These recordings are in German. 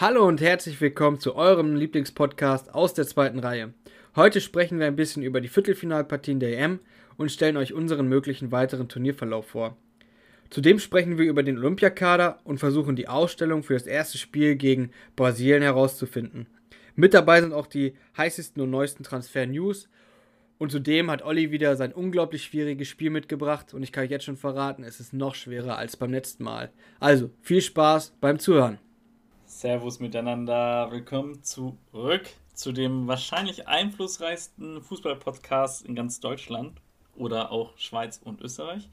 Hallo und herzlich willkommen zu eurem Lieblingspodcast aus der zweiten Reihe. Heute sprechen wir ein bisschen über die Viertelfinalpartien der EM und stellen euch unseren möglichen weiteren Turnierverlauf vor. Zudem sprechen wir über den Olympiakader und versuchen die Ausstellung für das erste Spiel gegen Brasilien herauszufinden. Mit dabei sind auch die heißesten und neuesten Transfer-News. Und zudem hat Olli wieder sein unglaublich schwieriges Spiel mitgebracht und ich kann euch jetzt schon verraten, es ist noch schwerer als beim letzten Mal. Also viel Spaß beim Zuhören. Servus miteinander, willkommen zurück zu dem wahrscheinlich einflussreichsten Fußball-Podcast in ganz Deutschland oder auch Schweiz und Österreich.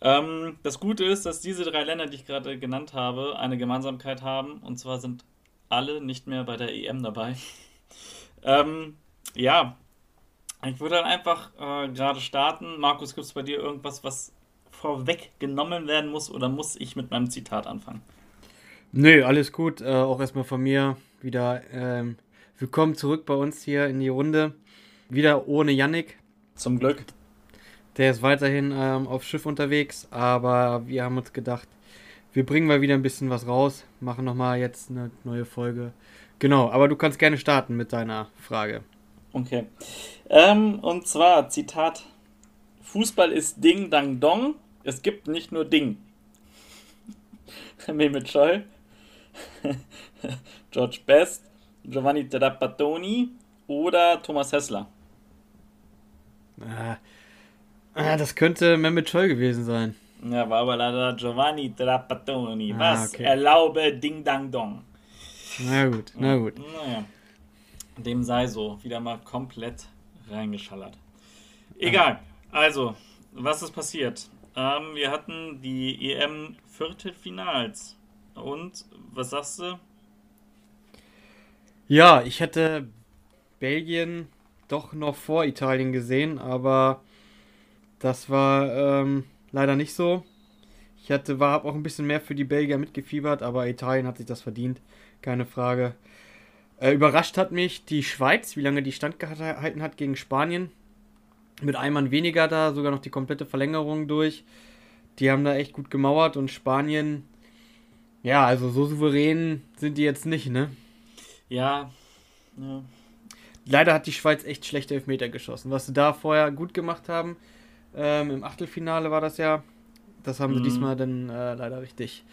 Ähm, das Gute ist, dass diese drei Länder, die ich gerade genannt habe, eine Gemeinsamkeit haben und zwar sind alle nicht mehr bei der EM dabei. ähm, ja, ich würde dann einfach äh, gerade starten. Markus, gibt es bei dir irgendwas, was vorweggenommen werden muss oder muss ich mit meinem Zitat anfangen? Nö, alles gut. Äh, auch erstmal von mir wieder ähm, willkommen zurück bei uns hier in die Runde. Wieder ohne Yannick. Zum Glück. Der ist weiterhin ähm, auf Schiff unterwegs, aber wir haben uns gedacht, wir bringen mal wieder ein bisschen was raus, machen nochmal jetzt eine neue Folge. Genau, aber du kannst gerne starten mit deiner Frage. Okay. Ähm, und zwar, Zitat: Fußball ist Ding, Dang, Dong. Es gibt nicht nur Ding. Mehmet Scholl. George Best, Giovanni Trapattoni oder Thomas Hessler? Ah, ah, das könnte Mehmet Scholl gewesen sein. Ja, war aber leider Giovanni Trapattoni. Ah, Was okay. erlaube Ding Dang Dong. Na gut, na gut. Naja. Dem sei so. Wieder mal komplett reingeschallert. Egal. Also, was ist passiert? Ähm, wir hatten die EM Viertelfinals. Und was sagst du? Ja, ich hätte Belgien doch noch vor Italien gesehen, aber das war ähm, leider nicht so. Ich hatte, war auch ein bisschen mehr für die Belgier mitgefiebert, aber Italien hat sich das verdient, keine Frage. Äh, überrascht hat mich die Schweiz, wie lange die standgehalten hat gegen Spanien. Mit einem Mann weniger da, sogar noch die komplette Verlängerung durch. Die haben da echt gut gemauert und Spanien ja, also so souverän sind die jetzt nicht, ne? Ja. ja. Leider hat die Schweiz echt schlechte Elfmeter geschossen. Was sie da vorher gut gemacht haben, ähm, im Achtelfinale war das ja, das haben mhm. sie diesmal dann äh, leider richtig,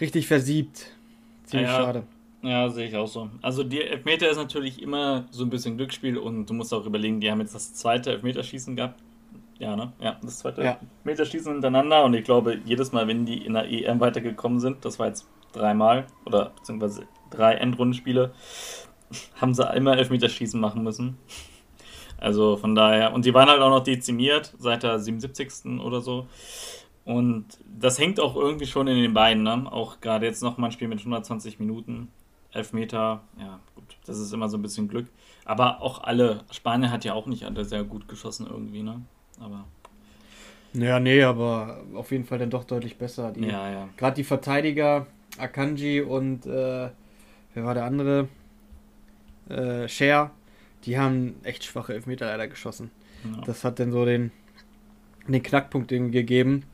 richtig versiebt. Ziemlich ja, schade. Ja, sehe ich auch so. Also die Elfmeter ist natürlich immer so ein bisschen Glücksspiel und du musst auch überlegen, die haben jetzt das zweite Elfmeterschießen gehabt. Ja, ne? Ja, das zweite ja. Meterschießen hintereinander und ich glaube, jedes Mal, wenn die in der EM weitergekommen sind, das war jetzt dreimal oder beziehungsweise drei Endrundenspiele, haben sie immer Elfmeterschießen machen müssen. Also von daher, und die waren halt auch noch dezimiert seit der 77. oder so. Und das hängt auch irgendwie schon in den Beinen, ne? Auch gerade jetzt nochmal ein Spiel mit 120 Minuten, Elfmeter, ja, gut, das ist immer so ein bisschen Glück. Aber auch alle, Spanien hat ja auch nicht alle sehr gut geschossen irgendwie, ne? aber. Ja, nee, aber auf jeden Fall dann doch deutlich besser. Die, ja, ja. Gerade die Verteidiger, Akanji und äh, wer war der andere? Äh, Cher, die haben echt schwache Elfmeter leider geschossen. Ja. Das hat dann so den, den Knackpunkt gegeben.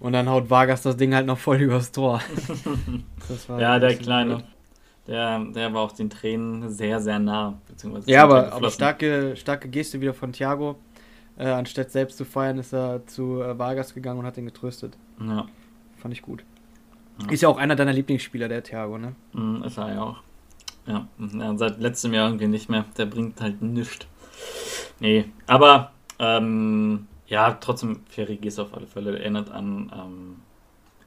Und dann haut Vargas das Ding halt noch voll übers Tor. ja, der Kleine. Der, der war auch den Tränen sehr, sehr nah. ja, aber, aber starke, starke Geste wieder von Thiago. Äh, anstatt selbst zu feiern, ist er zu äh, Vargas gegangen und hat ihn getröstet. Ja. Fand ich gut. Ja. Ist ja auch einer deiner Lieblingsspieler, der Thiago, ne? Mm, ist er ja auch. Ja. ja, seit letztem Jahr irgendwie nicht mehr. Der bringt halt nichts. Nee, aber ähm, ja, trotzdem, Ferrigis auf alle Fälle erinnert an ähm,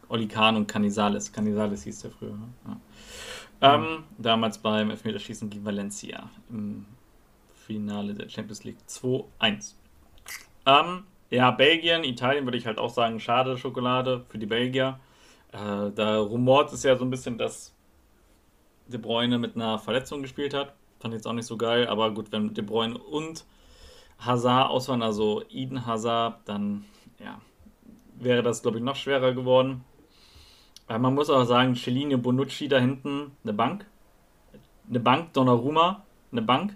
Oli Kahn und Canizales. Canizales hieß der früher. Ne? Ja. Mhm. Ähm, damals beim Elfmeterschießen gegen Valencia im Finale der Champions League 2-1. Ähm, ja, Belgien, Italien würde ich halt auch sagen, schade Schokolade für die Belgier. Äh, da rumort es ja so ein bisschen, dass De Bruyne mit einer Verletzung gespielt hat. Fand ich jetzt auch nicht so geil, aber gut, wenn De Bruyne und Hazard ausfallen, also Eden Hazard, dann ja, wäre das, glaube ich, noch schwerer geworden. Aber man muss auch sagen, Cellini Bonucci da hinten, eine Bank. Eine Bank, Donnarumma, eine Bank.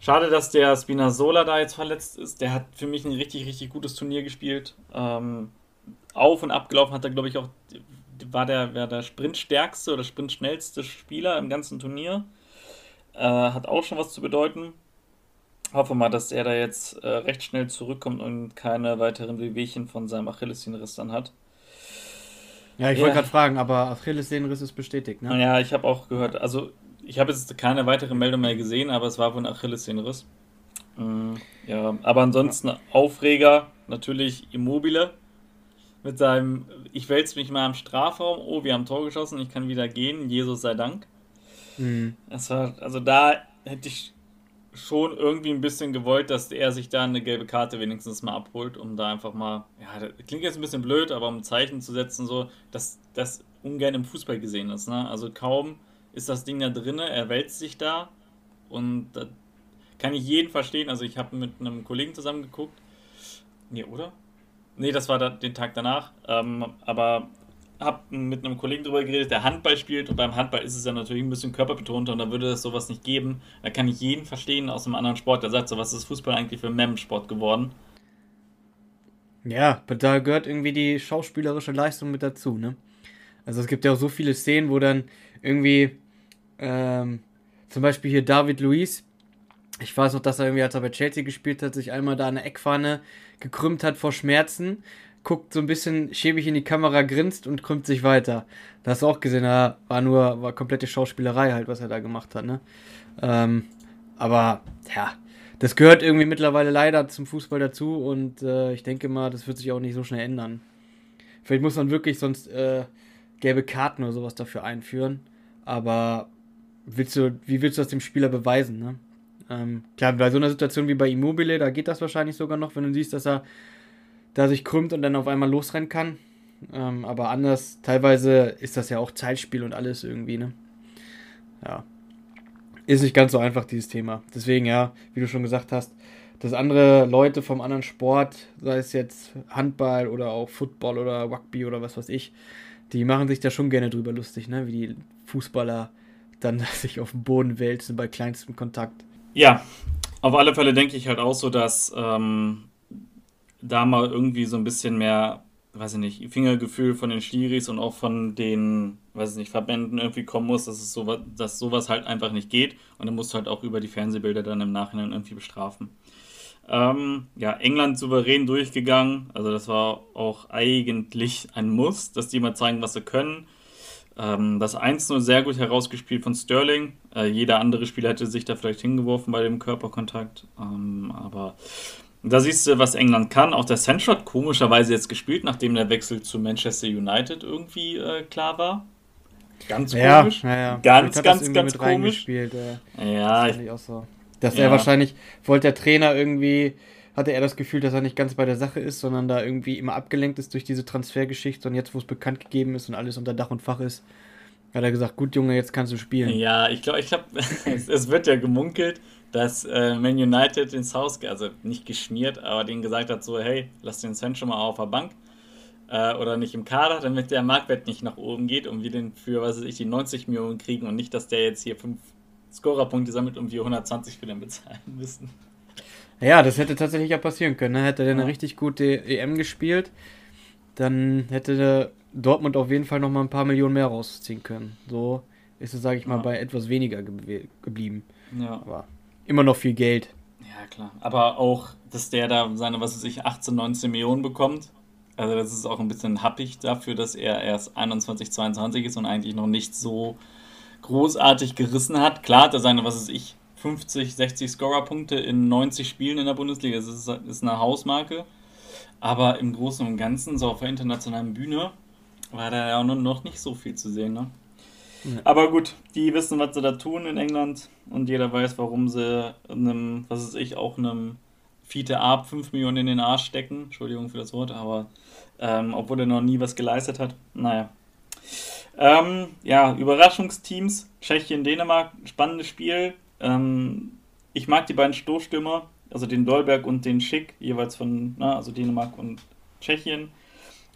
Schade, dass der Spinazzola da jetzt verletzt ist. Der hat für mich ein richtig, richtig gutes Turnier gespielt. Ähm, auf und abgelaufen hat er, glaube ich, auch war der, war der sprintstärkste oder sprintschnellste Spieler im ganzen Turnier. Äh, hat auch schon was zu bedeuten. Hoffe mal, dass er da jetzt äh, recht schnell zurückkommt und keine weiteren Wehwehchen von seinem Achillessehnenriss dann hat. Ja, ich ja. wollte gerade fragen, aber Achillessehnenriss ist bestätigt, ne? Ja, ich habe auch gehört, also ich habe jetzt keine weitere Meldung mehr gesehen, aber es war wohl ein Achillessehnenriss. Mhm, ja, aber ansonsten Aufreger, natürlich Immobile mit seinem, ich wälze mich mal im Strafraum, oh, wir haben Tor geschossen, ich kann wieder gehen, Jesus sei Dank. Mhm. Das war, also da hätte ich schon irgendwie ein bisschen gewollt, dass er sich da eine gelbe Karte wenigstens mal abholt, um da einfach mal, ja, das klingt jetzt ein bisschen blöd, aber um ein Zeichen zu setzen, so, dass das ungern im Fußball gesehen ist. Ne? Also kaum ist das Ding da drinne, er wälzt sich da und da kann ich jeden verstehen. Also ich habe mit einem Kollegen zusammen geguckt. Nee, oder? Nee, das war da, den Tag danach. Ähm, aber habe mit einem Kollegen drüber geredet, der Handball spielt und beim Handball ist es ja natürlich ein bisschen körperbetont und da würde es sowas nicht geben. Da kann ich jeden verstehen aus einem anderen Sport, der sagt, so was ist Fußball eigentlich für Mem-Sport geworden. Ja, da gehört irgendwie die schauspielerische Leistung mit dazu, ne? Also es gibt ja auch so viele Szenen, wo dann irgendwie ähm, zum Beispiel hier David Luiz, ich weiß noch, dass er irgendwie, als er bei Chelsea gespielt hat, sich einmal da eine Eckfahne gekrümmt hat vor Schmerzen guckt so ein bisschen schäbig in die Kamera, grinst und krümmt sich weiter. Da hast du auch gesehen, da war nur, war komplette Schauspielerei halt, was er da gemacht hat, ne? Ähm, aber, ja, das gehört irgendwie mittlerweile leider zum Fußball dazu und äh, ich denke mal, das wird sich auch nicht so schnell ändern. Vielleicht muss man wirklich sonst äh, gelbe Karten oder sowas dafür einführen, aber willst du, wie willst du das dem Spieler beweisen, ne? Ähm, klar, bei so einer Situation wie bei Immobile, da geht das wahrscheinlich sogar noch, wenn du siehst, dass er da sich krümmt und dann auf einmal losrennen kann. Ähm, aber anders, teilweise ist das ja auch Zeitspiel und alles irgendwie, ne? Ja. Ist nicht ganz so einfach, dieses Thema. Deswegen, ja, wie du schon gesagt hast, dass andere Leute vom anderen Sport, sei es jetzt Handball oder auch Football oder Rugby oder was weiß ich, die machen sich da schon gerne drüber lustig, ne? Wie die Fußballer dann sich auf den Boden wälzen bei kleinstem Kontakt. Ja, auf alle Fälle denke ich halt auch so, dass ähm, da mal irgendwie so ein bisschen mehr, weiß ich nicht, Fingergefühl von den Stiris und auch von den, weiß ich nicht, Verbänden irgendwie kommen muss, dass es sowas, dass sowas halt einfach nicht geht. Und dann musst du halt auch über die Fernsehbilder dann im Nachhinein irgendwie bestrafen. Ähm, ja, England souverän durchgegangen. Also das war auch eigentlich ein Muss, dass die mal zeigen, was sie können. Ähm, das 1-0 sehr gut herausgespielt von Sterling. Äh, jeder andere Spieler hätte sich da vielleicht hingeworfen bei dem Körperkontakt. Ähm, aber da siehst du, was England kann. Auch der Sandshot komischerweise jetzt gespielt, nachdem der Wechsel zu Manchester United irgendwie äh, klar war. Ganz komisch. Ja, ja. Ganz, ganz, ganz komisch. Äh, ja, ich, auch so. Dass ja. er wahrscheinlich, wollte der Trainer irgendwie, hatte er das Gefühl, dass er nicht ganz bei der Sache ist, sondern da irgendwie immer abgelenkt ist durch diese Transfergeschichte und jetzt, wo es bekannt gegeben ist und alles unter Dach und Fach ist, hat er gesagt, gut Junge, jetzt kannst du spielen. Ja, ich glaube, ich es, es wird ja gemunkelt, dass äh, Man United den South, also nicht geschmiert, aber denen gesagt hat, so, hey, lass den Sancho mal auf der Bank äh, oder nicht im Kader, damit der Marktwert nicht nach oben geht und wir den für, was weiß ich, die 90 Millionen kriegen und nicht, dass der jetzt hier fünf Scorerpunkte sammelt und wir 120 für den bezahlen müssen. Ja, das hätte tatsächlich ja passieren können. Ne? Hätte der eine richtig gute EM gespielt, dann hätte Dortmund auf jeden Fall noch mal ein paar Millionen mehr rausziehen können. So ist es, sage ich mal, ja. bei etwas weniger ge geblieben. Ja. Aber immer noch viel Geld. Ja, klar. Aber auch, dass der da seine, was weiß ich, 18, 19 Millionen bekommt. Also das ist auch ein bisschen happig dafür, dass er erst 21, 22 ist und eigentlich noch nicht so großartig gerissen hat. Klar hat er seine, was weiß ich, 50, 60 Scorer-Punkte in 90 Spielen in der Bundesliga. Das ist, ist eine Hausmarke. Aber im Großen und Ganzen, so auf der internationalen Bühne, war da ja auch noch nicht so viel zu sehen. Ne? Aber gut, die wissen, was sie da tun in England und jeder weiß, warum sie einem, was weiß ich, auch einem Fiete Arp 5 Millionen in den Arsch stecken. Entschuldigung für das Wort, aber ähm, obwohl er noch nie was geleistet hat. Naja. Ähm, ja, Überraschungsteams. Tschechien, Dänemark, spannendes Spiel. Ähm, ich mag die beiden Stoßstürmer, also den Dolberg und den Schick, jeweils von, na, also Dänemark und Tschechien.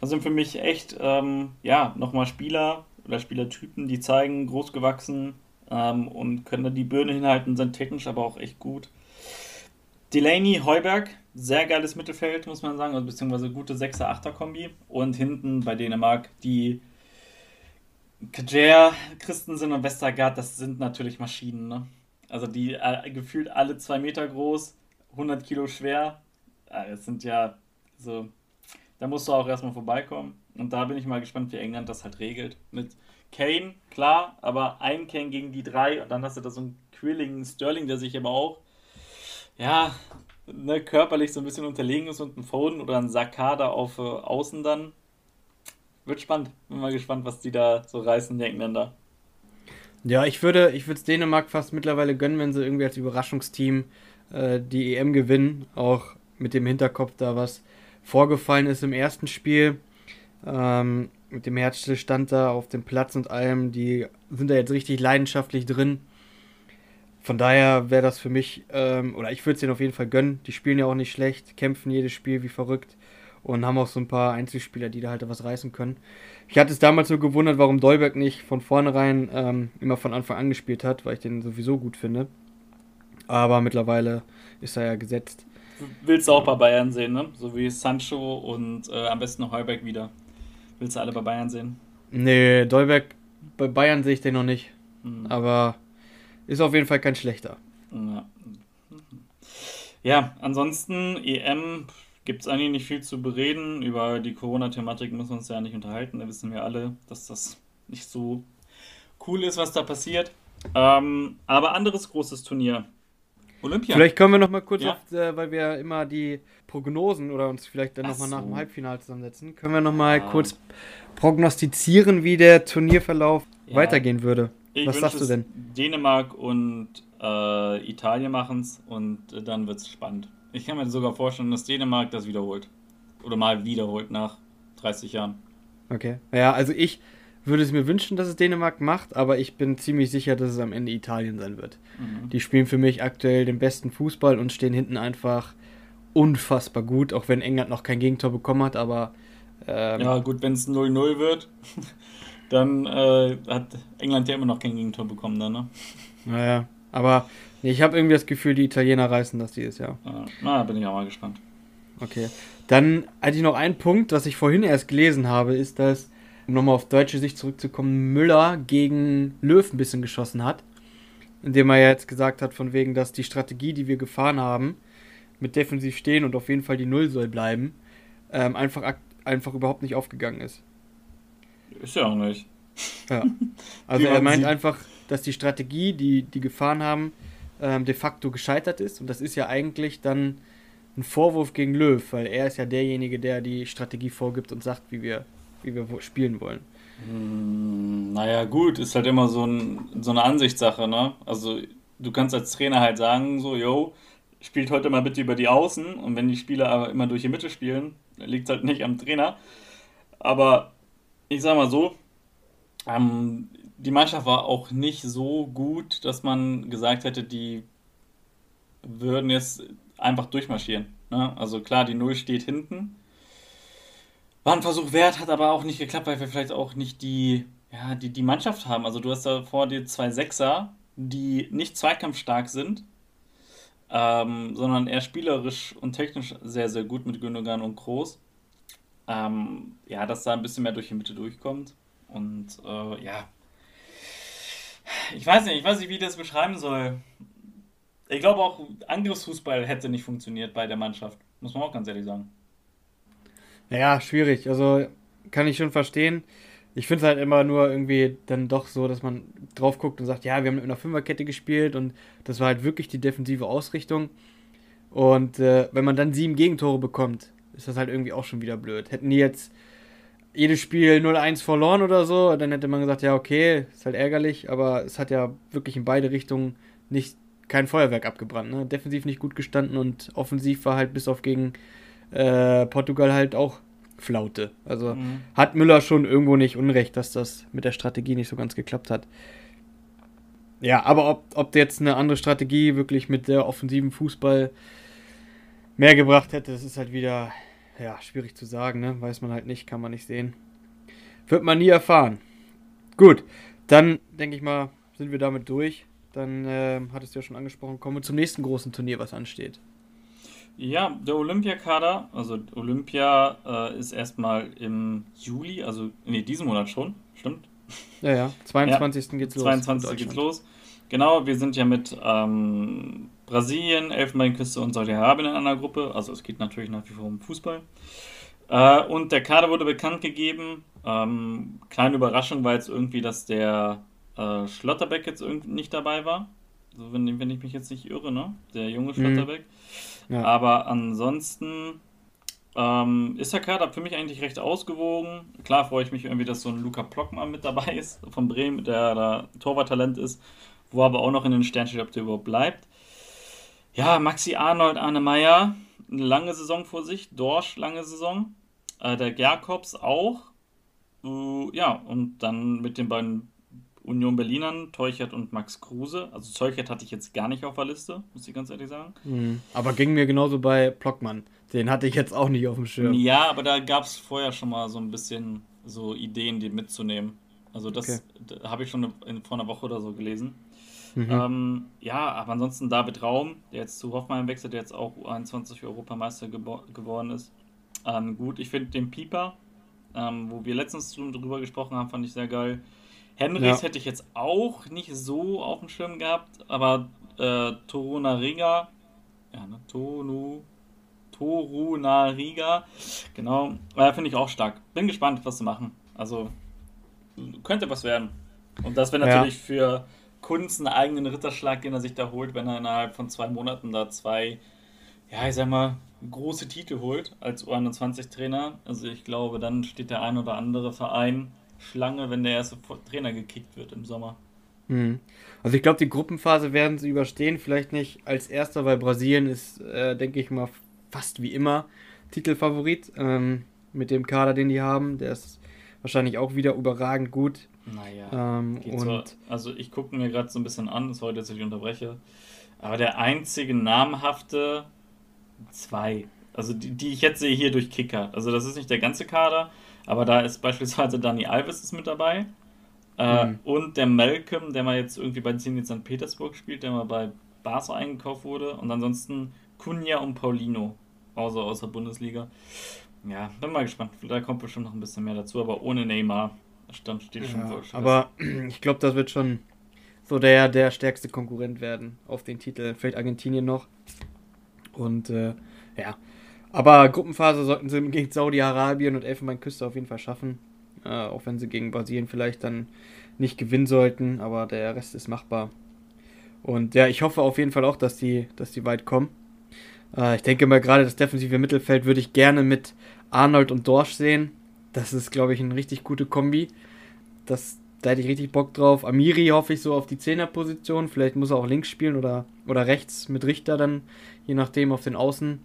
Das sind für mich echt, ähm, ja, nochmal Spieler, oder Spielertypen, die zeigen, groß gewachsen ähm, und können da die Birne hinhalten, sind technisch aber auch echt gut. Delaney, Heuberg, sehr geiles Mittelfeld, muss man sagen, also beziehungsweise gute 6er-8er-Kombi. Und hinten bei Dänemark die Kajer, Christensen und Westergaard, das sind natürlich Maschinen, ne? Also die äh, gefühlt alle zwei Meter groß, 100 Kilo schwer. Äh, das sind ja so, da musst du auch erstmal vorbeikommen. Und da bin ich mal gespannt, wie England das halt regelt. Mit Kane, klar, aber ein Kane gegen die drei und dann hast du da so einen quilligen Sterling, der sich aber auch, ja, ne, körperlich so ein bisschen unterlegen ist und ein Foden oder ein Sakada auf äh, Außen dann. Wird spannend. Bin mal gespannt, was die da so reißen, die Engländer. Ja, ich würde ich es Dänemark fast mittlerweile gönnen, wenn sie irgendwie als Überraschungsteam äh, die EM gewinnen. Auch mit dem Hinterkopf da was vorgefallen ist im ersten Spiel. Ähm, mit dem Herzstillstand da auf dem Platz und allem. Die sind da jetzt richtig leidenschaftlich drin. Von daher wäre das für mich, ähm, oder ich würde es denen auf jeden Fall gönnen. Die spielen ja auch nicht schlecht, kämpfen jedes Spiel wie verrückt und haben auch so ein paar Einzelspieler, die da halt was reißen können. Ich hatte es damals so gewundert, warum Dolberg nicht von vornherein ähm, immer von Anfang an gespielt hat, weil ich den sowieso gut finde. Aber mittlerweile ist er ja gesetzt. Willst du auch bei Bayern sehen, ne? So wie Sancho und äh, am besten noch Heuberg wieder. Willst du alle bei Bayern sehen? Nee, Dolberg bei Bayern sehe ich den noch nicht. Mhm. Aber ist auf jeden Fall kein schlechter. Ja, ja ansonsten EM gibt es eigentlich nicht viel zu bereden. Über die Corona-Thematik müssen wir uns ja nicht unterhalten. Da wissen wir alle, dass das nicht so cool ist, was da passiert. Ähm, aber anderes großes Turnier. Olympia. Vielleicht können wir noch mal kurz, ja. auf, äh, weil wir immer die Prognosen oder uns vielleicht dann noch mal so. nach dem Halbfinale zusammensetzen, können wir noch mal ja. kurz prognostizieren, wie der Turnierverlauf ja. weitergehen würde. Ich Was sagst du denn? Dänemark und äh, Italien machen es und äh, dann wird es spannend. Ich kann mir sogar vorstellen, dass Dänemark das wiederholt. Oder mal wiederholt nach 30 Jahren. Okay. Ja, also ich würde es mir wünschen, dass es Dänemark macht, aber ich bin ziemlich sicher, dass es am Ende Italien sein wird. Mhm. Die spielen für mich aktuell den besten Fußball und stehen hinten einfach unfassbar gut, auch wenn England noch kein Gegentor bekommen hat, aber. Ähm, ja, gut, wenn es 0-0 wird, dann äh, hat England ja immer noch kein Gegentor bekommen, dann, ne? Naja, aber ich habe irgendwie das Gefühl, die Italiener reißen das dieses Jahr. Ja, na, bin ich auch mal gespannt. Okay. Dann hatte ich noch einen Punkt, was ich vorhin erst gelesen habe, ist, dass, um nochmal auf deutsche Sicht zurückzukommen, Müller gegen Löw ein bisschen geschossen hat. Indem er jetzt gesagt hat, von wegen, dass die Strategie, die wir gefahren haben, mit defensiv stehen und auf jeden Fall die Null soll bleiben, ähm, einfach, einfach überhaupt nicht aufgegangen ist. Ist ja auch nicht. Ja. Also er meint einfach, dass die Strategie, die die gefahren haben, ähm, de facto gescheitert ist. Und das ist ja eigentlich dann ein Vorwurf gegen Löw, weil er ist ja derjenige, der die Strategie vorgibt und sagt, wie wir, wie wir spielen wollen. Hm, naja, gut, ist halt immer so, ein, so eine Ansichtssache, ne? Also du kannst als Trainer halt sagen, so, yo, spielt heute mal bitte über die Außen und wenn die Spieler aber immer durch die Mitte spielen, liegt es halt nicht am Trainer. Aber ich sag mal so, ähm, die Mannschaft war auch nicht so gut, dass man gesagt hätte, die würden jetzt einfach durchmarschieren. Ne? Also klar, die Null steht hinten. War ein Versuch wert, hat aber auch nicht geklappt, weil wir vielleicht auch nicht die, ja, die, die Mannschaft haben. Also du hast da vor dir zwei Sechser, die nicht zweikampfstark sind, ähm, sondern eher spielerisch und technisch sehr, sehr gut mit Gündogan und Groß. Ähm, ja, dass da ein bisschen mehr durch die Mitte durchkommt. Und äh, ja, ich weiß nicht, ich weiß nicht, wie ich das beschreiben soll. Ich glaube auch, Angriffsfußball hätte nicht funktioniert bei der Mannschaft. Muss man auch ganz ehrlich sagen. Naja, schwierig. Also kann ich schon verstehen. Ich finde es halt immer nur irgendwie dann doch so, dass man drauf guckt und sagt, ja, wir haben mit einer Fünferkette gespielt und das war halt wirklich die defensive Ausrichtung. Und äh, wenn man dann sieben Gegentore bekommt, ist das halt irgendwie auch schon wieder blöd. Hätten die jetzt jedes Spiel 0-1 verloren oder so, dann hätte man gesagt, ja, okay, ist halt ärgerlich, aber es hat ja wirklich in beide Richtungen nicht kein Feuerwerk abgebrannt. Ne? Defensiv nicht gut gestanden und offensiv war halt bis auf gegen äh, Portugal halt auch Flaute. Also mhm. hat Müller schon irgendwo nicht Unrecht, dass das mit der Strategie nicht so ganz geklappt hat. Ja, aber ob, ob jetzt eine andere Strategie wirklich mit der offensiven Fußball mehr gebracht hätte, das ist halt wieder ja, schwierig zu sagen, ne? Weiß man halt nicht, kann man nicht sehen. Wird man nie erfahren. Gut, dann denke ich mal, sind wir damit durch. Dann äh, hattest du ja schon angesprochen, kommen wir zum nächsten großen Turnier, was ansteht. Ja, der Olympiakader, also Olympia äh, ist erstmal im Juli, also nee, diesen Monat schon, stimmt? Ja, ja. 22. Ja, geht's los. 22. geht's los. Genau, wir sind ja mit ähm, Brasilien, Elfenbeinküste und Saudi-Arabien in einer Gruppe. Also es geht natürlich nach wie vor um Fußball. Äh, und der Kader wurde bekannt gegeben. Ähm, kleine Überraschung war jetzt irgendwie, dass der äh, Schlotterbeck jetzt irgendwie nicht dabei war. Also wenn, wenn ich mich jetzt nicht irre, ne? Der junge mhm. Schlotterbeck. Mhm. Ja. Aber ansonsten ähm, ist der Kader für mich eigentlich recht ausgewogen. Klar freue ich mich irgendwie, dass so ein Luca Plockmann mit dabei ist von Bremen, der da Torwarttalent ist, wo aber auch noch in den Stern steht, ob der überhaupt bleibt. Ja, Maxi Arnold, Arne Meyer, eine lange Saison vor sich, Dorsch lange Saison, äh, der Gerkopf auch. Uh, ja, und dann mit den beiden Union Berlinern, Teuchert und Max Kruse. Also Teuchert hatte ich jetzt gar nicht auf der Liste, muss ich ganz ehrlich sagen. Mhm. Aber ging mir genauso bei Plockmann. Den hatte ich jetzt auch nicht auf dem Schirm. Ja, aber da gab es vorher schon mal so ein bisschen so Ideen, die mitzunehmen. Also das okay. habe ich schon vor einer Woche oder so gelesen. Mhm. Ähm, ja, aber ansonsten David Raum, der jetzt zu Hoffmann wechselt, der jetzt auch U21 Europameister geworden ist. Ähm, gut, ich finde den Pieper, ähm, wo wir letztens drüber gesprochen haben, fand ich sehr geil. Henrys ja. hätte ich jetzt auch nicht so auf dem Schirm gehabt, aber äh, Torunariga, ja, ne, Tonu, Torunariga, genau, äh, finde ich auch stark. Bin gespannt, was sie machen. Also, könnte was werden. Und das wäre natürlich ja. für Kunz einen eigenen Ritterschlag, den er sich da holt, wenn er innerhalb von zwei Monaten da zwei, ja, ich sag mal, große Titel holt als U21-Trainer. Also ich glaube, dann steht der ein oder andere Verein Schlange, wenn der erste Trainer gekickt wird im Sommer. Mhm. Also ich glaube, die Gruppenphase werden sie überstehen. Vielleicht nicht als erster, weil Brasilien ist, äh, denke ich mal, fast wie immer Titelfavorit. Ähm, mit dem Kader, den die haben. Der ist wahrscheinlich auch wieder überragend gut. Naja. Ähm, zwar, also ich gucke mir gerade so ein bisschen an, sorry, dass ich unterbreche. Aber der einzige namhafte zwei, also die, die ich jetzt sehe hier durch Kicker. Also das ist nicht der ganze Kader, aber da ist beispielsweise Dani Alves ist mit dabei. Äh, mhm. Und der Malcolm, der mal jetzt irgendwie bei Zenit St. Petersburg spielt, der mal bei Barca eingekauft wurde. Und ansonsten Kunja und Paulino, außer aus der Bundesliga. Ja, bin mal gespannt. Da kommt bestimmt noch ein bisschen mehr dazu, aber ohne Neymar stand steht schon ja, voll Aber ich glaube, das wird schon so der, der stärkste Konkurrent werden auf den Titel. Vielleicht Argentinien noch. Und äh, ja, aber Gruppenphase sollten sie gegen Saudi-Arabien und Elfenbeinküste auf jeden Fall schaffen. Äh, auch wenn sie gegen Brasilien vielleicht dann nicht gewinnen sollten, aber der Rest ist machbar. Und ja, ich hoffe auf jeden Fall auch, dass die, dass die weit kommen. Äh, ich denke mal, gerade das defensive Mittelfeld würde ich gerne mit Arnold und Dorsch sehen. Das ist, glaube ich, eine richtig gute Kombi. Das, da hätte ich richtig Bock drauf. Amiri hoffe ich so auf die Zehnerposition. Vielleicht muss er auch links spielen oder, oder rechts mit Richter dann, je nachdem, auf den Außen.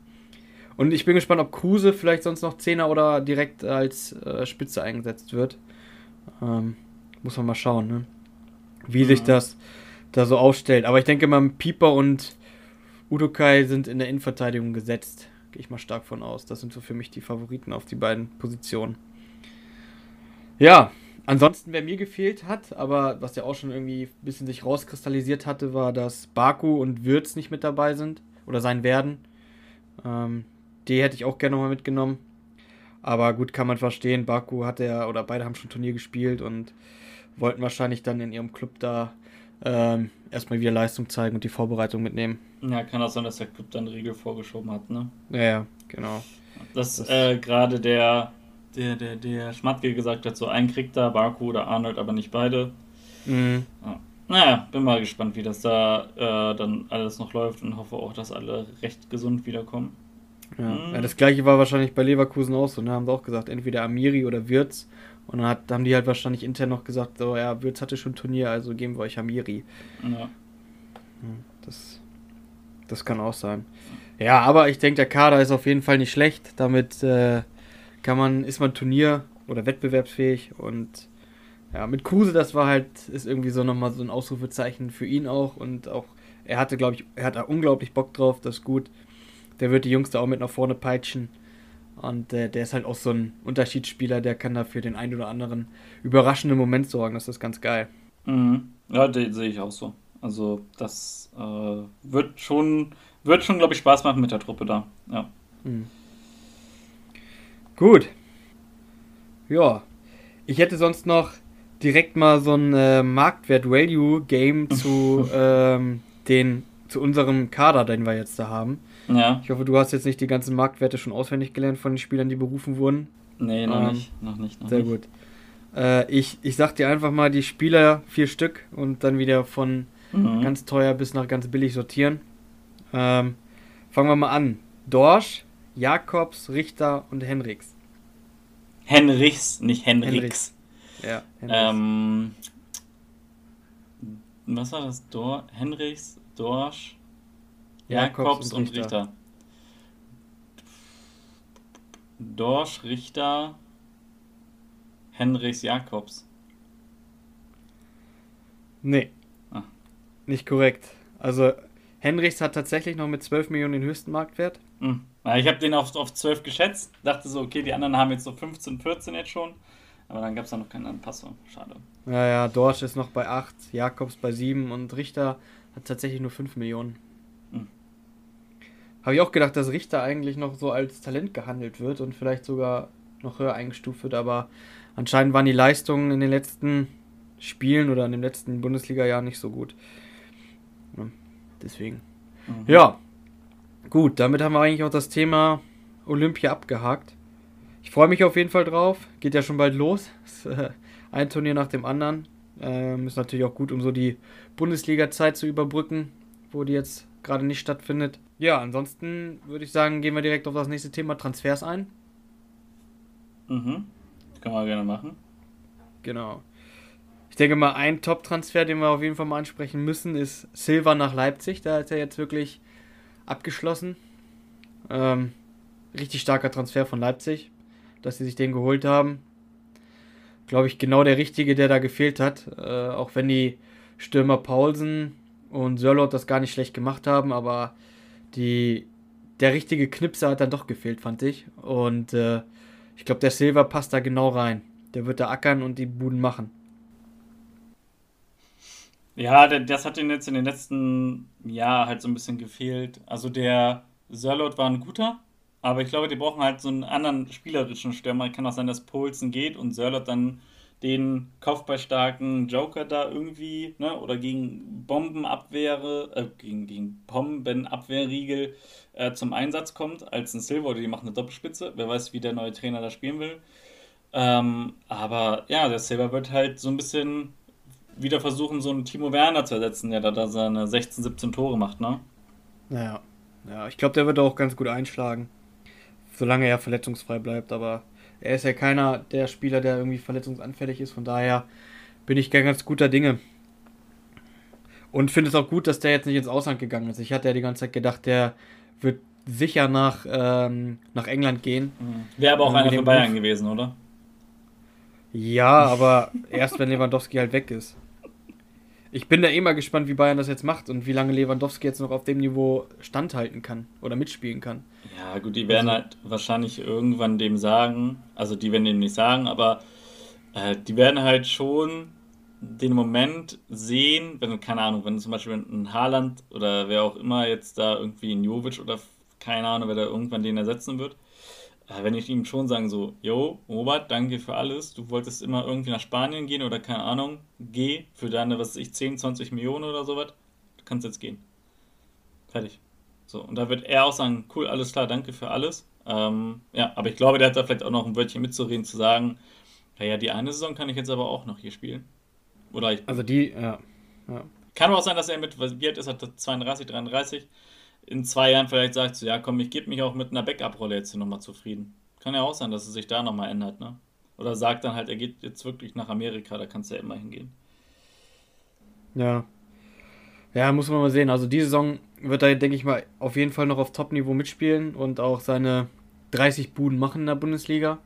Und ich bin gespannt, ob Kruse vielleicht sonst noch Zehner oder direkt als äh, Spitze eingesetzt wird. Ähm, muss man mal schauen, ne? wie mhm. sich das da so ausstellt. Aber ich denke mal, Pieper und Udokai sind in der Innenverteidigung gesetzt. Gehe ich mal stark von aus. Das sind so für mich die Favoriten auf die beiden Positionen. Ja, ansonsten, wer mir gefehlt hat, aber was ja auch schon irgendwie ein bisschen sich rauskristallisiert hatte, war, dass Baku und Würz nicht mit dabei sind oder sein werden. Ähm, die hätte ich auch gerne nochmal mitgenommen. Aber gut, kann man verstehen. Baku hat ja, oder beide haben schon Turnier gespielt und wollten wahrscheinlich dann in ihrem Club da ähm, erstmal wieder Leistung zeigen und die Vorbereitung mitnehmen. Ja, kann auch sein, dass der Club dann Regel vorgeschoben hat, ne? Ja, ja genau. Dass das äh, gerade der, der, der, der Schmatke gesagt hat, so einen kriegt da, Baku oder Arnold, aber nicht beide. Mhm. Ja. Naja, bin mal gespannt, wie das da äh, dann alles noch läuft und hoffe auch, dass alle recht gesund wiederkommen. Ja. Mhm. ja. das gleiche war wahrscheinlich bei Leverkusen auch so. Ne? Haben sie auch gesagt, entweder Amiri oder Wirtz. Und dann hat, haben die halt wahrscheinlich intern noch gesagt, so, ja, Wirtz hatte schon Turnier, also geben wir euch Amiri. Ja. Das, das kann auch sein. Ja, aber ich denke, der Kader ist auf jeden Fall nicht schlecht. Damit äh, kann man, ist man Turnier- oder wettbewerbsfähig. Und ja, mit Kruse, das war halt, ist irgendwie so nochmal so ein Ausrufezeichen für ihn auch. Und auch, er hatte, glaube ich, er hat da unglaublich Bock drauf, das ist gut der wird die Jungs da auch mit nach vorne peitschen. Und äh, der ist halt auch so ein Unterschiedsspieler, der kann da für den einen oder anderen überraschenden Moment sorgen. Das ist ganz geil. Mhm. Ja, den sehe ich auch so. Also das äh, wird schon, wird schon, glaube ich, Spaß machen mit der Truppe da. Ja. Mhm. Gut. Ja. Ich hätte sonst noch direkt mal so ein äh, Marktwert-Value-Game zu ähm, den zu unserem Kader, den wir jetzt da haben. Ja. Ich hoffe, du hast jetzt nicht die ganzen Marktwerte schon auswendig gelernt von den Spielern, die berufen wurden. Nee, noch ähm, nicht. Noch nicht noch sehr nicht. gut. Äh, ich, ich sag dir einfach mal die Spieler, vier Stück, und dann wieder von mhm. ganz teuer bis nach ganz billig sortieren. Ähm, fangen wir mal an. Dorsch, Jakobs, Richter und Henriks. Henrichs, nicht Henriks. Henrichs. Ja, Henrichs. Ähm, was war das? Dor Henrichs, Dorsch, Jakobs, Jakobs und, Richter. Richter. Dorsch, Richter, Henrichs, Jakobs. Nee. Ah. Nicht korrekt. Also Henrichs hat tatsächlich noch mit 12 Millionen den höchsten Marktwert. Hm. Ich habe den auf, auf 12 geschätzt. Dachte so, okay, die anderen haben jetzt so 15, 14 jetzt schon. Aber dann gab es da noch keinen Anpassung. Schade. Ja, ja, Dorsch ist noch bei 8, Jakobs bei 7 und Richter hat tatsächlich nur 5 Millionen. Hm. Habe ich auch gedacht, dass Richter eigentlich noch so als Talent gehandelt wird und vielleicht sogar noch höher eingestuft wird, aber anscheinend waren die Leistungen in den letzten Spielen oder in dem letzten Bundesliga-Jahr nicht so gut. Deswegen. Mhm. Ja, gut, damit haben wir eigentlich auch das Thema Olympia abgehakt. Ich freue mich auf jeden Fall drauf. Geht ja schon bald los. Äh, ein Turnier nach dem anderen. Ähm, ist natürlich auch gut, um so die Bundesliga-Zeit zu überbrücken, wo die jetzt gerade nicht stattfindet. Ja, ansonsten würde ich sagen, gehen wir direkt auf das nächste Thema Transfers ein. Mhm. Können wir gerne machen. Genau. Ich denke mal, ein Top-Transfer, den wir auf jeden Fall mal ansprechen müssen, ist Silva nach Leipzig. Da ist er jetzt wirklich abgeschlossen. Ähm, richtig starker Transfer von Leipzig, dass sie sich den geholt haben. Glaube ich, genau der richtige, der da gefehlt hat. Äh, auch wenn die Stürmer Paulsen und Sörlot das gar nicht schlecht gemacht haben, aber die, der richtige Knipser hat dann doch gefehlt, fand ich. Und äh, ich glaube, der Silver passt da genau rein. Der wird da ackern und die Buden machen. Ja, das hat ihn jetzt in den letzten Jahren halt so ein bisschen gefehlt. Also der Sörlot war ein guter, aber ich glaube, die brauchen halt so einen anderen spielerischen Stürmer. Kann auch sein, dass Poulsen geht und Sörlot dann den kopfballstarken Joker da irgendwie, ne, oder gegen Bombenabwehre, äh, gegen, gegen Bombenabwehrriegel äh, zum Einsatz kommt, als ein Silver oder die machen eine Doppelspitze. Wer weiß, wie der neue Trainer da spielen will. Ähm, aber ja, der Silver wird halt so ein bisschen wieder versuchen, so einen Timo Werner zu ersetzen, der da, seine 16, 17 Tore macht, ne? Naja, ja, ich glaube, der wird auch ganz gut einschlagen, solange er verletzungsfrei bleibt, aber er ist ja keiner der Spieler, der irgendwie verletzungsanfällig ist, von daher bin ich ganz guter Dinge. Und finde es auch gut, dass der jetzt nicht ins Ausland gegangen ist. Ich hatte ja die ganze Zeit gedacht, der wird sicher nach, ähm, nach England gehen. Mhm. Wäre aber auch einer für Bayern gewesen, oder? Ja, aber erst wenn Lewandowski halt weg ist. Ich bin da eh mal gespannt, wie Bayern das jetzt macht und wie lange Lewandowski jetzt noch auf dem Niveau standhalten kann oder mitspielen kann. Ja, gut, die werden also, halt wahrscheinlich irgendwann dem sagen, also die werden dem nicht sagen, aber äh, die werden halt schon den Moment sehen, wenn, keine Ahnung, wenn zum Beispiel ein Haaland oder wer auch immer jetzt da irgendwie ein Jovic oder keine Ahnung, wer da irgendwann den ersetzen wird, wenn ich ihm schon sagen so, yo, Robert, danke für alles, du wolltest immer irgendwie nach Spanien gehen oder keine Ahnung, geh für deine, was weiß ich, 10, 20 Millionen oder sowas, du kannst jetzt gehen. Fertig. So, und da wird er auch sagen, cool, alles klar, danke für alles. Ähm, ja, aber ich glaube, der hat da vielleicht auch noch ein Wörtchen mitzureden, zu sagen, naja, die eine Saison kann ich jetzt aber auch noch hier spielen. Oder ich. Also die, ja. ja. Kann auch sein, dass er mit, wie alt ist er, 32, 33, in zwei Jahren vielleicht sagt, so, ja komm, ich gebe mich auch mit einer Backup-Rolle jetzt hier nochmal zufrieden. Kann ja auch sein, dass es sich da nochmal ändert, ne? Oder sagt dann halt, er geht jetzt wirklich nach Amerika, da kannst du ja immer hingehen. Ja. Ja, muss man mal sehen. Also die Saison wird er, denke ich mal, auf jeden Fall noch auf Top-Niveau mitspielen und auch seine 30 Buden machen in der Bundesliga.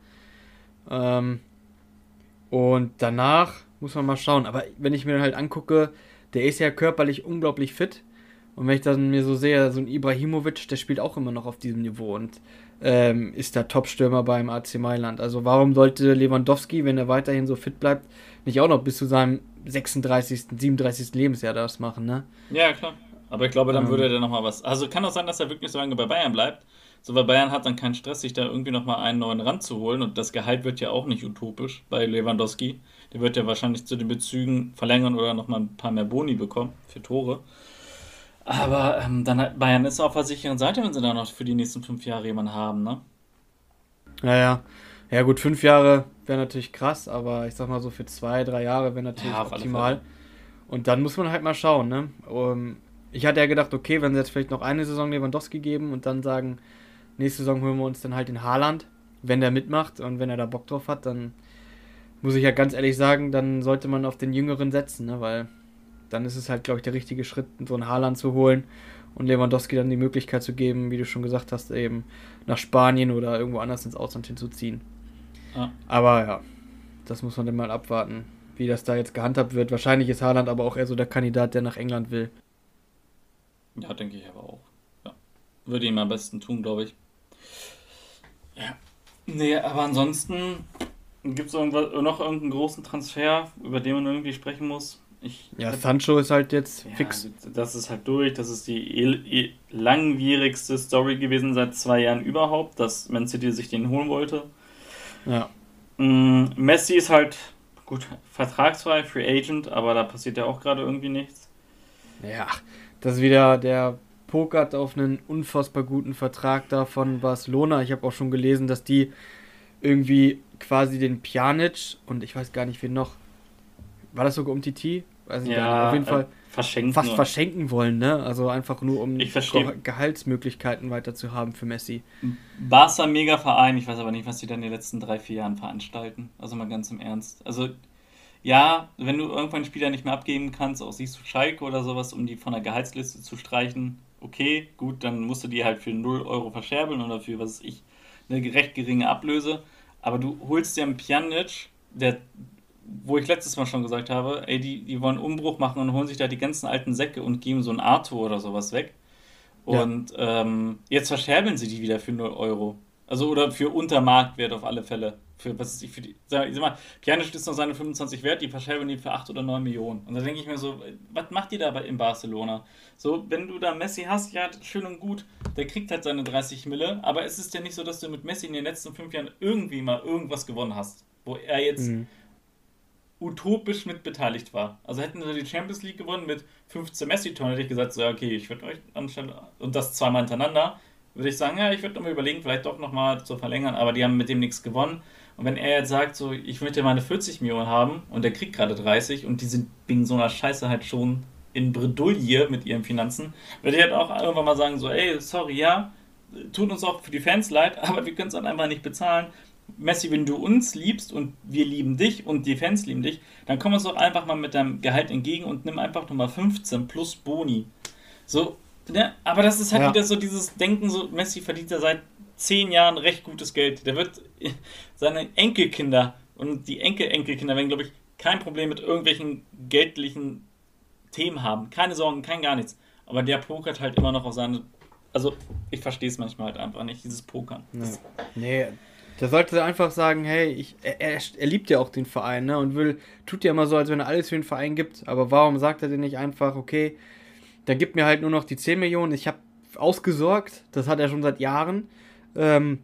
Ähm, und danach muss man mal schauen. Aber wenn ich mir halt angucke, der ist ja körperlich unglaublich fit. Und wenn ich dann mir so sehe, so ein Ibrahimovic, der spielt auch immer noch auf diesem Niveau und ähm, ist der Top-Stürmer beim AC Mailand. Also warum sollte Lewandowski, wenn er weiterhin so fit bleibt, nicht auch noch bis zu seinem 36., 37. Lebensjahr das machen, ne? Ja, klar. Aber ich glaube, dann ähm, würde er nochmal was. Also kann auch sein, dass er wirklich so lange bei Bayern bleibt, So, weil Bayern hat dann keinen Stress, sich da irgendwie nochmal einen neuen ranzuholen und das Gehalt wird ja auch nicht utopisch bei Lewandowski. Der wird ja wahrscheinlich zu den Bezügen verlängern oder nochmal ein paar mehr Boni bekommen für Tore. Aber ähm, dann hat Bayern ist auf der sicheren Seite, wenn sie da noch für die nächsten fünf Jahre jemanden haben, ne? Ja, ja. Ja, gut, fünf Jahre wäre natürlich krass, aber ich sag mal so für zwei, drei Jahre wäre natürlich ja, optimal. Und dann muss man halt mal schauen, ne? Um, ich hatte ja gedacht, okay, wenn sie jetzt vielleicht noch eine Saison Lewandowski geben und dann sagen, nächste Saison holen wir uns dann halt den Haaland, wenn der mitmacht und wenn er da Bock drauf hat, dann muss ich ja ganz ehrlich sagen, dann sollte man auf den Jüngeren setzen, ne? Weil dann ist es halt, glaube ich, der richtige Schritt, so einen Haaland zu holen und Lewandowski dann die Möglichkeit zu geben, wie du schon gesagt hast, eben nach Spanien oder irgendwo anders ins Ausland hinzuziehen. Ja. Aber ja, das muss man dann mal abwarten, wie das da jetzt gehandhabt wird. Wahrscheinlich ist Haaland aber auch eher so der Kandidat, der nach England will. Ja, denke ich aber auch. Ja. Würde ihm am besten tun, glaube ich. Ja. Nee, aber ansonsten gibt es noch irgendeinen großen Transfer, über den man irgendwie sprechen muss? Ich, ja, Sancho ist halt jetzt ja, fix. Das ist halt durch. Das ist die langwierigste Story gewesen seit zwei Jahren überhaupt, dass Man City sich den holen wollte. Ja. Mm, Messi ist halt, gut, vertragsfrei, Free Agent, aber da passiert ja auch gerade irgendwie nichts. Ja, das ist wieder der pokert auf einen unfassbar guten Vertrag da von Barcelona. Ich habe auch schon gelesen, dass die irgendwie quasi den Pjanic und ich weiß gar nicht, wen noch. War das sogar um Titi? Weiß ich ja, nicht. Auf jeden Fall verschenken fast nur. verschenken wollen, ne? Also einfach nur, um Gehaltsmöglichkeiten weiter zu haben für Messi. Barca mega Verein, ich weiß aber nicht, was die dann in den letzten drei, vier Jahren veranstalten. Also mal ganz im Ernst. Also ja, wenn du irgendwann einen Spieler nicht mehr abgeben kannst, auch siehst du Schalke oder sowas, um die von der Gehaltsliste zu streichen, okay, gut, dann musst du die halt für 0 Euro verscherbeln oder für, was weiß ich, eine recht geringe Ablöse. Aber du holst dir einen Pjanic, der wo ich letztes Mal schon gesagt habe, ey, die, die wollen Umbruch machen und holen sich da die ganzen alten Säcke und geben so ein Arthur oder sowas weg. Und ja. ähm, jetzt verscherbeln sie die wieder für 0 Euro. Also oder für Untermarktwert auf alle Fälle. Für was ist ich für die. Sag, sag mal, Pjanic ist noch seine 25 wert, die verscherbeln die für 8 oder 9 Millionen. Und da denke ich mir so, was macht ihr da in Barcelona? So, wenn du da Messi hast, ja, schön und gut, der kriegt halt seine 30 Mille, aber es ist ja nicht so, dass du mit Messi in den letzten 5 Jahren irgendwie mal irgendwas gewonnen hast. Wo er jetzt. Mhm utopisch mit beteiligt war. Also hätten sie die Champions League gewonnen mit 15 Messi-Toren, hätte ich gesagt, so, okay, ich würde euch anstelle, und das zweimal hintereinander, würde ich sagen, ja, ich würde nochmal überlegen, vielleicht doch nochmal zu verlängern, aber die haben mit dem nichts gewonnen. Und wenn er jetzt sagt, so, ich möchte meine 40 Millionen haben und der kriegt gerade 30 und die sind wegen so einer Scheiße halt schon in Bredouille mit ihren Finanzen, würde ich halt auch irgendwann mal sagen, so, ey, sorry, ja, tut uns auch für die Fans leid, aber wir können es dann einfach nicht bezahlen. Messi, wenn du uns liebst und wir lieben dich und die Fans lieben dich, dann komm uns doch einfach mal mit deinem Gehalt entgegen und nimm einfach Nummer 15 plus Boni. So, ne? Aber das ist halt ja. wieder so dieses Denken, so Messi verdient ja seit zehn Jahren recht gutes Geld. Der wird seine Enkelkinder und die Enkel-Enkelkinder werden, glaube ich, kein Problem mit irgendwelchen geldlichen Themen haben. Keine Sorgen, kein gar nichts. Aber der pokert halt immer noch auf seine. Also, ich verstehe es manchmal halt einfach nicht, dieses Pokern. Nee, nee der sollte einfach sagen, hey, ich, er, er, liebt ja auch den Verein, ne? Und will, tut ja immer so, als wenn er alles für den Verein gibt. Aber warum sagt er denn nicht einfach, okay, dann gibt mir halt nur noch die 10 Millionen, ich habe ausgesorgt, das hat er schon seit Jahren. Ähm,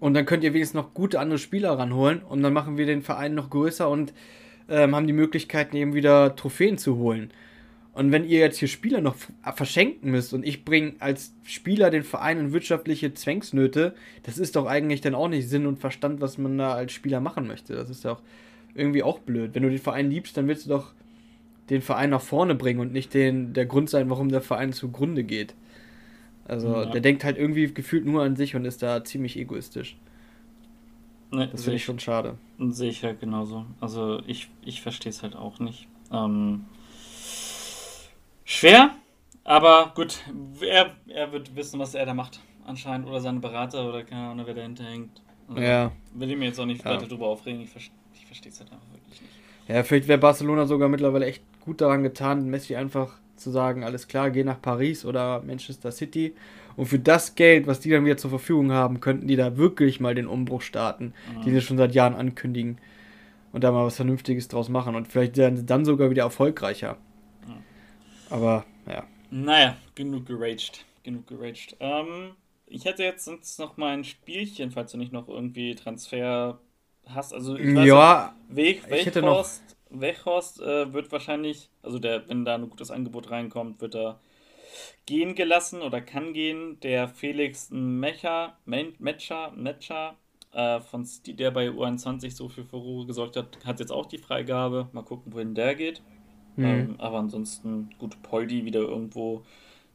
und dann könnt ihr wenigstens noch gute andere Spieler ranholen und dann machen wir den Verein noch größer und ähm, haben die Möglichkeiten eben wieder Trophäen zu holen. Und wenn ihr jetzt hier Spieler noch verschenken müsst und ich bringe als Spieler den Verein in wirtschaftliche Zwängsnöte, das ist doch eigentlich dann auch nicht Sinn und Verstand, was man da als Spieler machen möchte. Das ist doch irgendwie auch blöd. Wenn du den Verein liebst, dann willst du doch den Verein nach vorne bringen und nicht den, der Grund sein, warum der Verein zugrunde geht. Also ja. der denkt halt irgendwie gefühlt nur an sich und ist da ziemlich egoistisch. Nee, das finde ich schon schade. Sehe ich halt genauso. Also ich, ich verstehe es halt auch nicht. Ähm, Schwer, aber gut, er, er wird wissen, was er da macht, anscheinend. Oder seine Berater oder keine Ahnung, wer dahinter hängt. Also ja. Will ich mir jetzt auch nicht ja. weiter drüber aufregen, ich, verstehe, ich verstehe es halt einfach wirklich nicht. Ja, vielleicht wäre Barcelona sogar mittlerweile echt gut daran getan, Messi einfach zu sagen, alles klar, geh nach Paris oder Manchester City. Und für das Geld, was die dann wieder zur Verfügung haben, könnten die da wirklich mal den Umbruch starten, mhm. die sie schon seit Jahren ankündigen. Und da mal was Vernünftiges draus machen. Und vielleicht werden sie dann sogar wieder erfolgreicher. Aber ja. Naja, genug geraged. Genug geraged. Ähm, ich hätte jetzt sonst noch mal ein Spielchen, falls du nicht noch irgendwie Transfer hast. Also ich weiß ja, Weg, ich hätte noch Weghorst äh, wird wahrscheinlich, also der, wenn da ein gutes Angebot reinkommt, wird er gehen gelassen oder kann gehen. Der Felix Mecha, Metscher, Metscher äh, von der bei U21 so viel Furore gesorgt hat, hat jetzt auch die Freigabe. Mal gucken, wohin der geht. Mhm. Ähm, aber ansonsten, gut, Poldi wieder irgendwo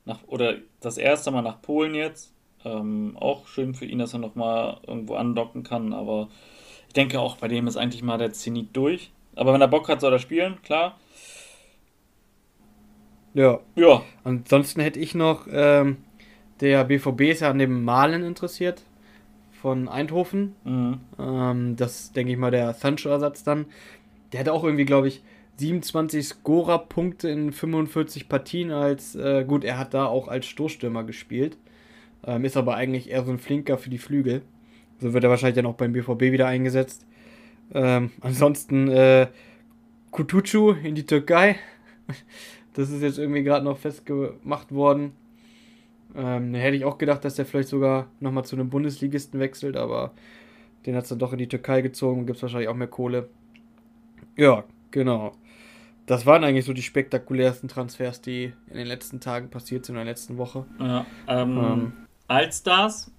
nach, oder das erste Mal nach Polen jetzt. Ähm, auch schön für ihn, dass er nochmal irgendwo andocken kann, aber ich denke auch, bei dem ist eigentlich mal der Zenit durch. Aber wenn er Bock hat, soll er spielen, klar. Ja. Ja. Ansonsten hätte ich noch, ähm, der BVB ist ja an dem Malen interessiert von Eindhoven. Mhm. Ähm, das denke ich mal der Sancho-Ersatz dann. Der hat auch irgendwie, glaube ich, 27 Scorer-Punkte in 45 Partien als, äh, gut, er hat da auch als Stoßstürmer gespielt. Ähm, ist aber eigentlich eher so ein Flinker für die Flügel. So wird er wahrscheinlich dann auch beim BVB wieder eingesetzt. Ähm, ansonsten äh, Kutucu in die Türkei. Das ist jetzt irgendwie gerade noch festgemacht worden. Ähm, hätte ich auch gedacht, dass der vielleicht sogar nochmal zu einem Bundesligisten wechselt, aber den hat es dann doch in die Türkei gezogen. Gibt es wahrscheinlich auch mehr Kohle. Ja, genau. Das waren eigentlich so die spektakulärsten Transfers, die in den letzten Tagen passiert sind, in der letzten Woche. Ja, ähm, ähm, Allstars.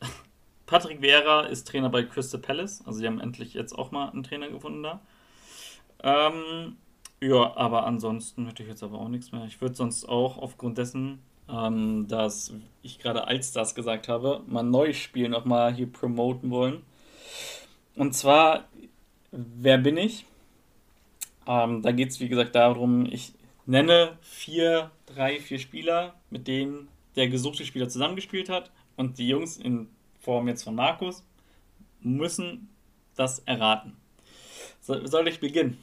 Patrick Vera ist Trainer bei Crystal Palace. Also, sie haben endlich jetzt auch mal einen Trainer gefunden da. Ähm, ja, aber ansonsten hätte ich jetzt aber auch nichts mehr. Ich würde sonst auch aufgrund dessen, ähm, dass ich gerade Allstars gesagt habe, mal neues Spiel nochmal hier promoten wollen. Und zwar, wer bin ich? Ähm, da geht es, wie gesagt, darum, ich nenne vier, drei, vier Spieler, mit denen der gesuchte Spieler zusammengespielt hat. Und die Jungs in Form jetzt von Markus müssen das erraten. So, soll ich beginnen?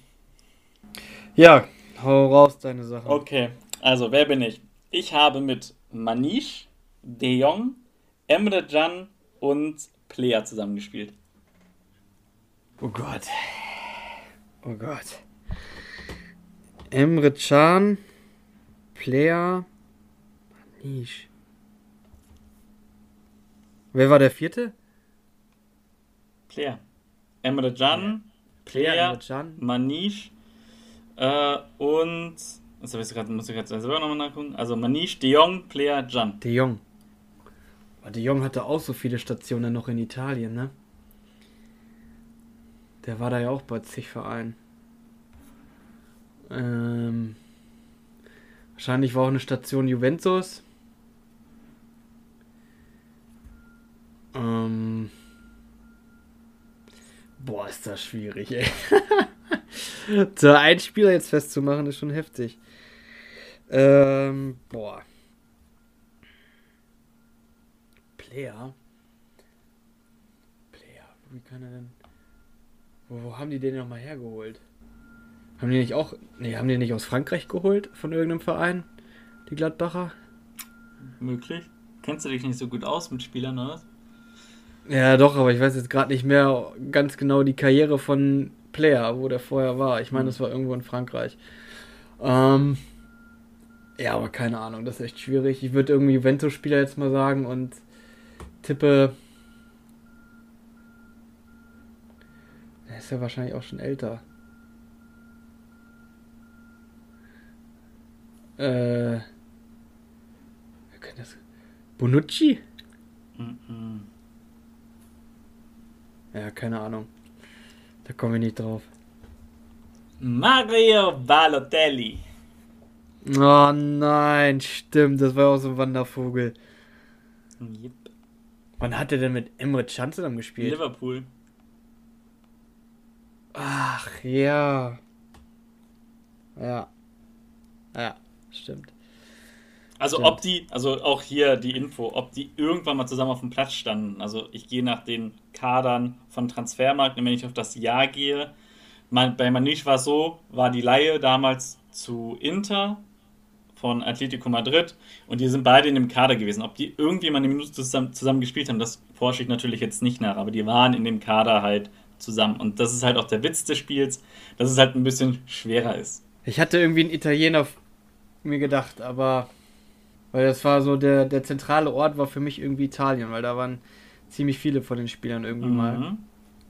Ja, hau raus deine Sache. Okay, also wer bin ich? Ich habe mit Manish, De Jong, Emre Can und Player zusammengespielt. Oh Gott. Oh Gott. Emre Can, Player, Manish. Wer war der vierte? Player. Emre Can, Player, Player Manish äh, und. Das ich grad, muss ich gerade selber nochmal nachgucken. Also Manish, De Jong, Player, Jan. De Jong. De Jong hatte auch so viele Stationen noch in Italien, ne? Der war da ja auch bei zig Vereinen. Ähm, wahrscheinlich war auch eine Station Juventus. Ähm, boah, ist das schwierig, ey. so ein Spieler jetzt festzumachen, ist schon heftig. Ähm, boah. Player. Player, wie kann er denn. Wo, wo haben die den nochmal hergeholt? Haben die nicht auch. Nee, haben die nicht aus Frankreich geholt von irgendeinem Verein? Die Gladbacher? Möglich. Kennst du dich nicht so gut aus mit Spielern, oder? Ja, doch, aber ich weiß jetzt gerade nicht mehr ganz genau die Karriere von Player, wo der vorher war. Ich meine, das war irgendwo in Frankreich. Ähm, ja, aber keine Ahnung, das ist echt schwierig. Ich würde irgendwie Juventus-Spieler jetzt mal sagen und tippe. Er ist ja wahrscheinlich auch schon älter. Äh. Wer kann das? Bonucci? Mm -mm. Ja, keine Ahnung. Da kommen wir nicht drauf. Mario Balotelli. Oh nein, stimmt, das war auch so ein Wandervogel. Yep. Wann hat er denn mit Emre Can zusammen gespielt? Liverpool. Ach ja. Ja. Ja, stimmt. Also Stimmt. ob die, also auch hier die Info, ob die irgendwann mal zusammen auf dem Platz standen. Also ich gehe nach den Kadern von Transfermarkt und wenn ich auf das Jahr gehe, man, bei Manisch war es so, war die Laie damals zu Inter von Atletico Madrid und die sind beide in dem Kader gewesen. Ob die irgendwie mal eine Minute zusammen, zusammen gespielt haben, das forsche ich natürlich jetzt nicht nach, aber die waren in dem Kader halt zusammen. Und das ist halt auch der Witz des Spiels, dass es halt ein bisschen schwerer ist. Ich hatte irgendwie einen Italiener mir gedacht, aber Weil das war so der, der zentrale Ort war für mich irgendwie Italien, weil da waren ziemlich viele von den Spielern irgendwie mhm. mal.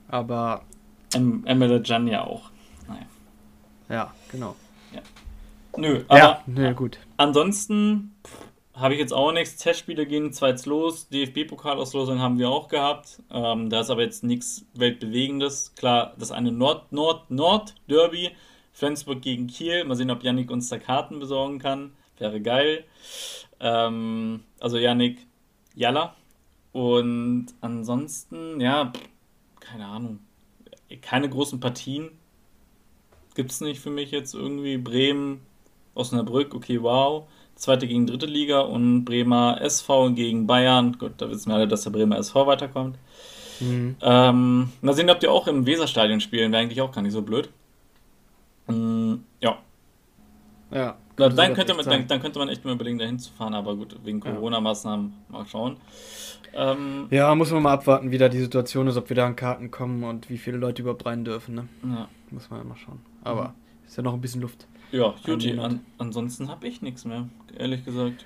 Aber. Emile Gian ja auch. Naja. Ja, genau. Ja. Nö, aber. Ja, nö, gut. Ansonsten habe ich jetzt auch nichts. Testspiele gehen zwar jetzt los. DFB-Pokalauslosung haben wir auch gehabt. Ähm, da ist aber jetzt nichts Weltbewegendes. Klar, das eine Nord-Nord-Nord-Derby. Flensburg gegen Kiel. Mal sehen, ob Yannick uns da Karten besorgen kann. Wäre geil. Ähm, also Yannick Jalla. Und ansonsten, ja, keine Ahnung. Keine großen Partien. Gibt es nicht für mich jetzt irgendwie. Bremen, Osnabrück, okay, wow zweite gegen dritte Liga und Bremer SV gegen Bayern. Gut, da wissen wir alle, dass der Bremer SV weiterkommt. Mhm. Ähm, mal sehen, ob die auch im Weserstadion spielen. Wäre eigentlich auch gar nicht so blöd. Ja. Ja. Dann, dann könnte man, dann, dann, könnte man echt mal überlegen, da hinzufahren, aber gut, wegen Corona-Maßnahmen mal schauen. Ähm, ja, muss man mal abwarten, wie da die Situation ist, ob wir da an Karten kommen und wie viele Leute überhaupt rein dürfen. Ne? Ja. Muss man ja mal schauen. Aber mhm. ist ja noch ein bisschen Luft. Ja, Juti, an, ansonsten habe ich nichts mehr, ehrlich gesagt.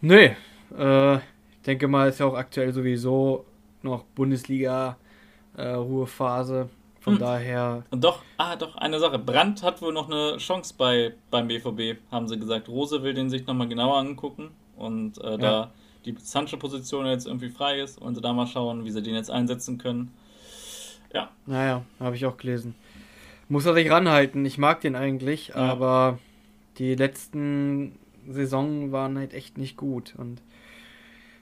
Nee, äh, ich denke mal, ist ja auch aktuell sowieso noch Bundesliga-Ruhephase. Äh, Von hm. daher. Und doch, ah, doch, eine Sache. Brandt hat wohl noch eine Chance bei, beim BVB, haben sie gesagt. Rose will den sich nochmal genauer angucken. Und äh, ja. da die Sancho-Position jetzt irgendwie frei ist, wollen sie da mal schauen, wie sie den jetzt einsetzen können. Ja. Naja, habe ich auch gelesen. Muss er sich ranhalten. Ich mag den eigentlich, ja. aber die letzten Saisonen waren halt echt nicht gut. Und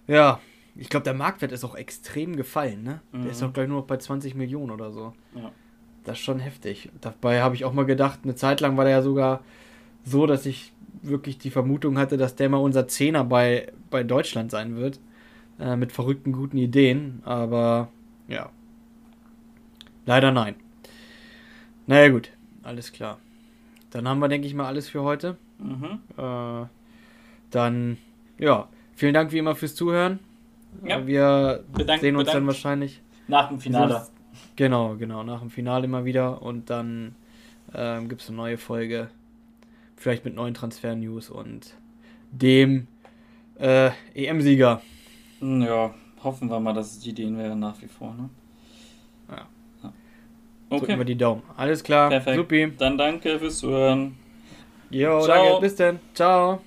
ja, ich glaube, der Marktwert ist auch extrem gefallen, ne? Mhm. Der ist mhm. auch gleich nur noch bei 20 Millionen oder so. Ja. Das ist schon heftig. Dabei habe ich auch mal gedacht, eine Zeit lang war der ja sogar so, dass ich wirklich die Vermutung hatte, dass der mal unser Zehner bei, bei Deutschland sein wird. Äh, mit verrückten, guten Ideen. Aber ja. Leider nein. Naja, gut. Alles klar. Dann haben wir, denke ich mal, alles für heute. Mhm. Äh, dann, ja, vielen Dank wie immer fürs Zuhören. Ja. Wir bedankt, sehen uns bedankt. dann wahrscheinlich. Nach dem Finale. Genau, genau, nach dem Finale immer wieder. Und dann ähm, gibt es eine neue Folge. Vielleicht mit neuen Transfer-News und dem äh, EM-Sieger. Ja, hoffen wir mal, dass es die Ideen wären nach wie vor. Ne? Okay. Drücken wir die Daumen. Alles klar. Perfekt. Supi. Dann danke fürs Zuhören. Jo, Ciao. danke. Bis dann. Ciao.